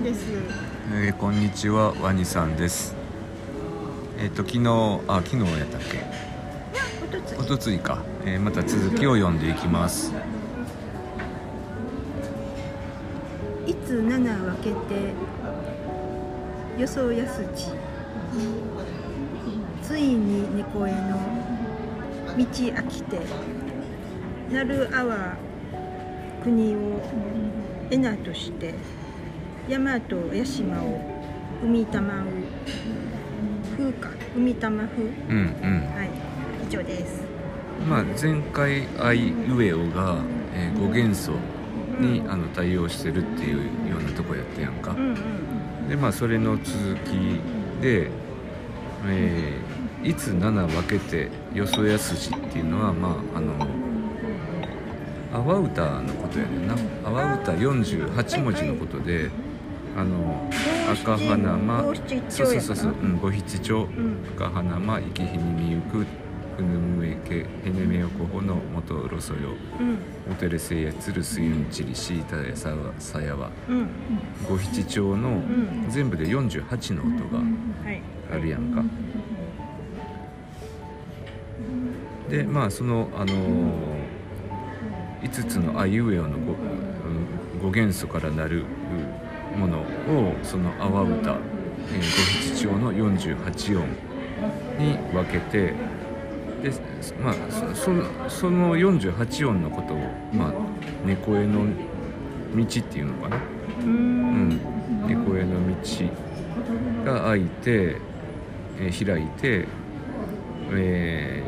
花です。えーこんにちはワニさんです。えっ、と昨日あ昨日やったっけ？おとつおとついか、えーまた続きを読んでいきます。いつ七分けて予想やすち。ついに猫への道飽きてなるあわ国をえなとして山と屋島を海玉う風か海玉風？うんうん。はい以上です。まあ前回「あいうえおが」えー語元素にあの対応してるっていうようなとこやったやんか。うんうんでまあそれの続きで「えーいつ七分けてよそやすし」っていうのはまああの阿波歌のことやねんな。阿波歌48文字のことで、あの赤花間そうそうそうそう、うん、五七丁うん赤花間生きひにみゆくふぬむえけへねめよこほのもとろそようん。おてれせいやつるすゆんちりしいたやさわさやわうん。五七調のん。全部で48の音がはい。あるやんか。でまあそのあの5つのあいうえおの語,、うん、語元素からなるものをその阿波歌、えー五七調の48音に分けてでまあそそのその48音のことをまあ猫への道っていうのかな？ううんん、猫への道が開いて、えー開いて、え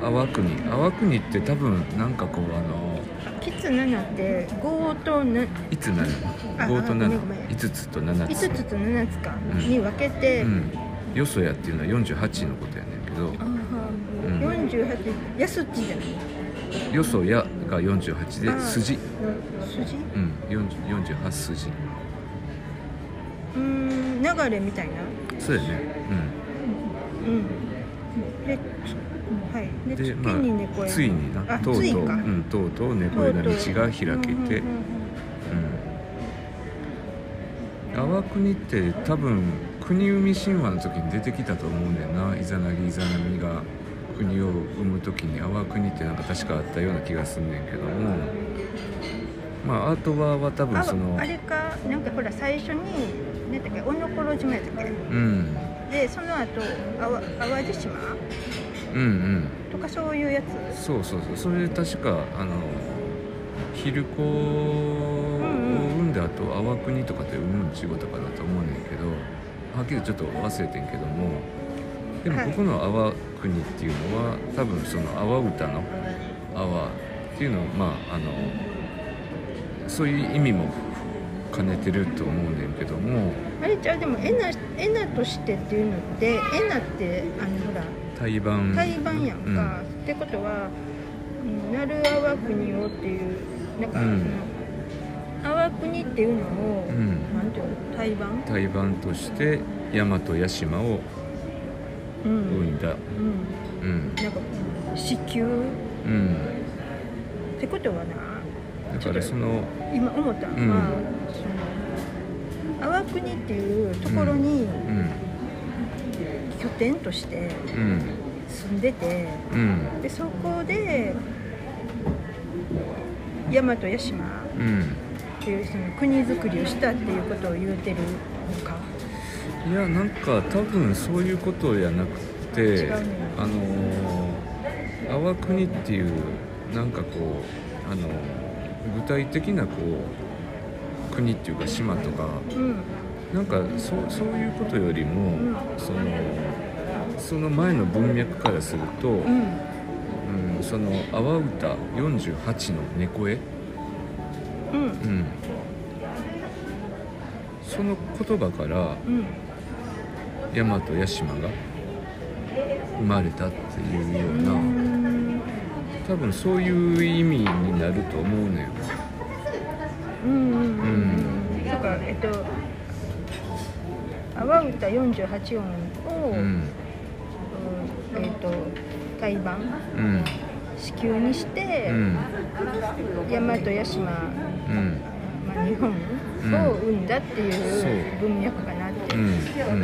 ー、淡国淡国って多分なんかこうあのキツ7って？5とないつなるあ5とごめんごめん。75つと7 5つつと7つか。うん。に分けて、うん。よそやっていうのは48のことやねんけど。あうん。ー48やすっちじゃないよそやが48あーで筋。筋？うん。40 48筋。うーん流れみたいな？そうやね。うん。ではい。でまあついになあとうとううんとうとう猫への道が開けて。淡国って多分国生み神話の時に出てきたと思うんだよな。イザナギイザナミが国を生む時に淡国ってなんか確かあったような気がすんねんけども。まあアートワーは多分あそのあれかなんかほら最初に何だっけ小野こ島やったっうん。けでその後淡淡路島？うんうん。とかそういうやつ？そうそうそう。それで確かあの昼子を産んだ後淡国とかで産む仕事かなと思うねんけどはっきりちょっと忘れてんけどもでもはい。ここの淡国っていうのは多分その淡歌の淡っていうのをまああのそういう意味も兼ねてると思うねんけども。あれじゃあでもエナエナとしてっていうのってエナってあのほら対バン。対バンやんか、ってことは「うんなるあわ国を」っていうなんかそのうん「あわ国」っていうのを、うん、うん、なんていうの？対バン？対バンとして大和屋島をうん、生んだ、うん、うん。なんか子宮？うん、ってことはなだからその今思ったのは、うん。その淡国っていうところにうん拠点としてうん住んでて、うん。でそこで大和屋島うんっていうその国づくりをしたっていうことを言うてるのか？いやなんか多分そういうことやなくてね。あのー淡国っていうなんかこうあの具体的なこう国っていうか島とかうんなんかそうそういうことよりも、うん。そのその前の文脈からすると、うん。うん、その阿波歌48の猫絵、うん。うん、その言葉からうん。大和屋島が生まれたっていうよううな、ん。多分そういう意味になると思うのよ。うんうんうんだからえっと阿波歌48音を、うん。えっと対バンうん。子宮にして、うん。大和屋島、うん。まあ、日本を生んだっていう文脈かなって思ったよな、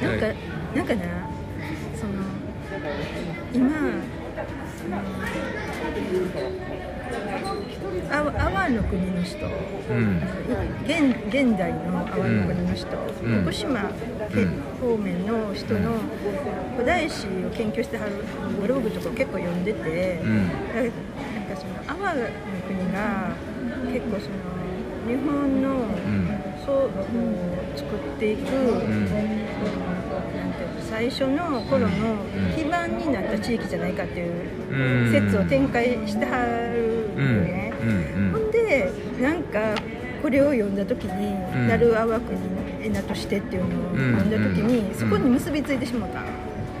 なんかなんかなその今あ阿波の国の人、うん。現現代の阿波の国の人、うん。福島うん方面の人の古代史を研究してはるブログとか結構読んでて、うん。なんかその阿波の国が結構その日本のうん。そう作っていく、うん。なんていうの最初の頃の基盤になった地域じゃないかっていう説を展開してはるうん。よね。うん。ほんでなんかこれを読んだ時に「うん。なるあわくにえなとして」っていうのを読んだ時に、うん。そこに結びついてしまった。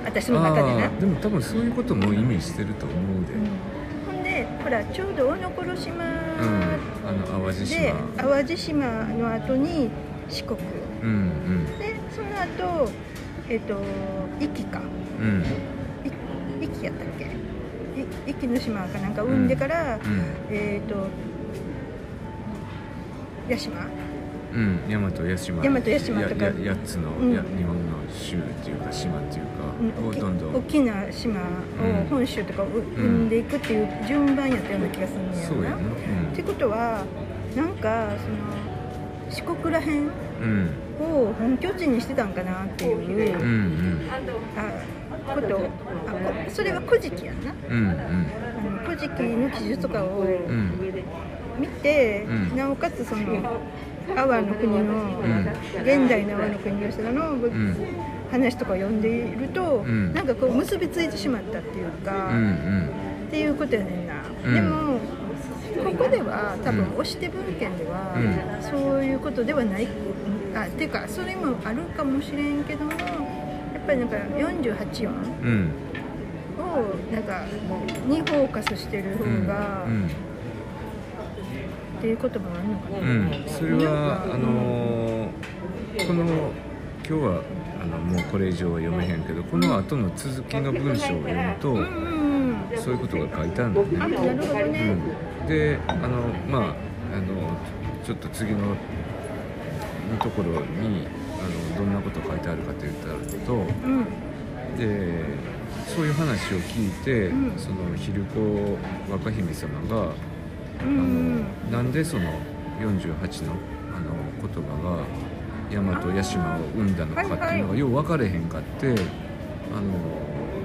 私の中でねでも多分そういうことも意味してると思うで、うん。ほんでほらちょうど大野頃島うん、あの淡路島。で淡路島の後に四国。うんうん。でその後えっ、と壱岐か。うん。い壱岐やったっけ？い壱岐の島かなんか生んでから、うん。えっ、と屋島？うん、大和屋島。大和屋島とか。やや8つの、うん。や日本の州っていうか島っていうか、をどんどん大きな島をうん本州とかを生んでいくっていう順番やったような気がするんだよな。そうやなってことはなんかその四国らへんうんを本拠地にしてたんかなっていう、うんうんあことあこそれは古事記やんな。うんうん古事記の記述とかをうん見て、うんなおかつその阿波の国の、ん。現代の阿波の国の人らの、ん。話とかを読んでいると、ん。なんかこう結びついてしまったっていうか、うんうん。っていうことやねんな、うん。でもここでは多分うん。押して文献では、うん。そういうことではない。あっていうかそれもあるかもしれんけどもやっぱりなんか48音。うん。をなんかにフォーカスしてる方うん。が、うんっていうこともあるのかな、うん、それはあのーこの今日はあのもうこれ以上は読めへんけどこの後の続きの文章を読むと、うんうんそういうことが書いてあるんだあね。なるほどね、うん、であのまああのちょっと次ののところにあのどんなこと書いてあるかと言ったとうん。でそういう話を聞いて、うん。その昼子若姫様がなんでその48のあの言葉が大和屋島を生んだのかっていうのがよう分かれへんかってあの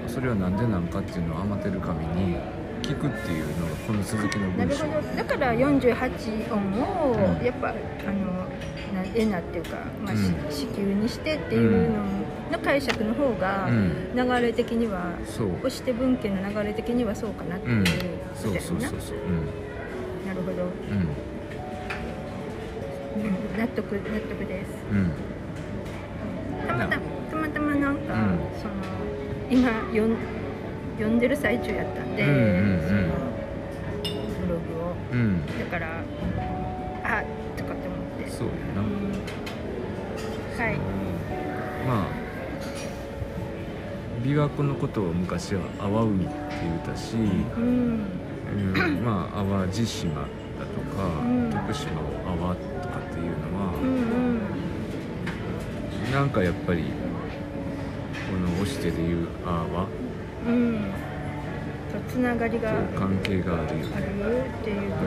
それはなんでなんかっていうのを天照神に聞くっていうのがこの続きの文章。だから48音をうんやっぱ、あのなえなっていうか、まあ子宮にしてっていうのの解釈の方がうん。流れ的には、そう。押して文献の流れ的にはそうかなっていうそうそうそうそうなるほど、うん。納得納得です。うん。たまたたまたまなんか、うん。その今読ん読んでる最中やったんで、そのブログを。うん。だからあとかって思って。そうやな。うん。はい。まあ琵琶湖のことを昔は阿波海って言ったし、うんうん、まあ淡路島だとか、うん。徳島を阿波とかっていうのは、うんうん。なんかやっぱりこの押してでいう阿波うん。とつながりがあると関係があるよね。っていうこと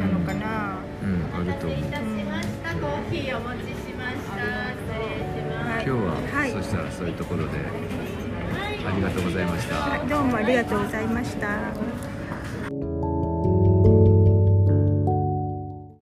なのかな、うん。あると思う。うんコーヒーお持ちしました。失礼します。はい今日は、はい。そしたらそういうところでありがとうございました。どうもありがとうございました。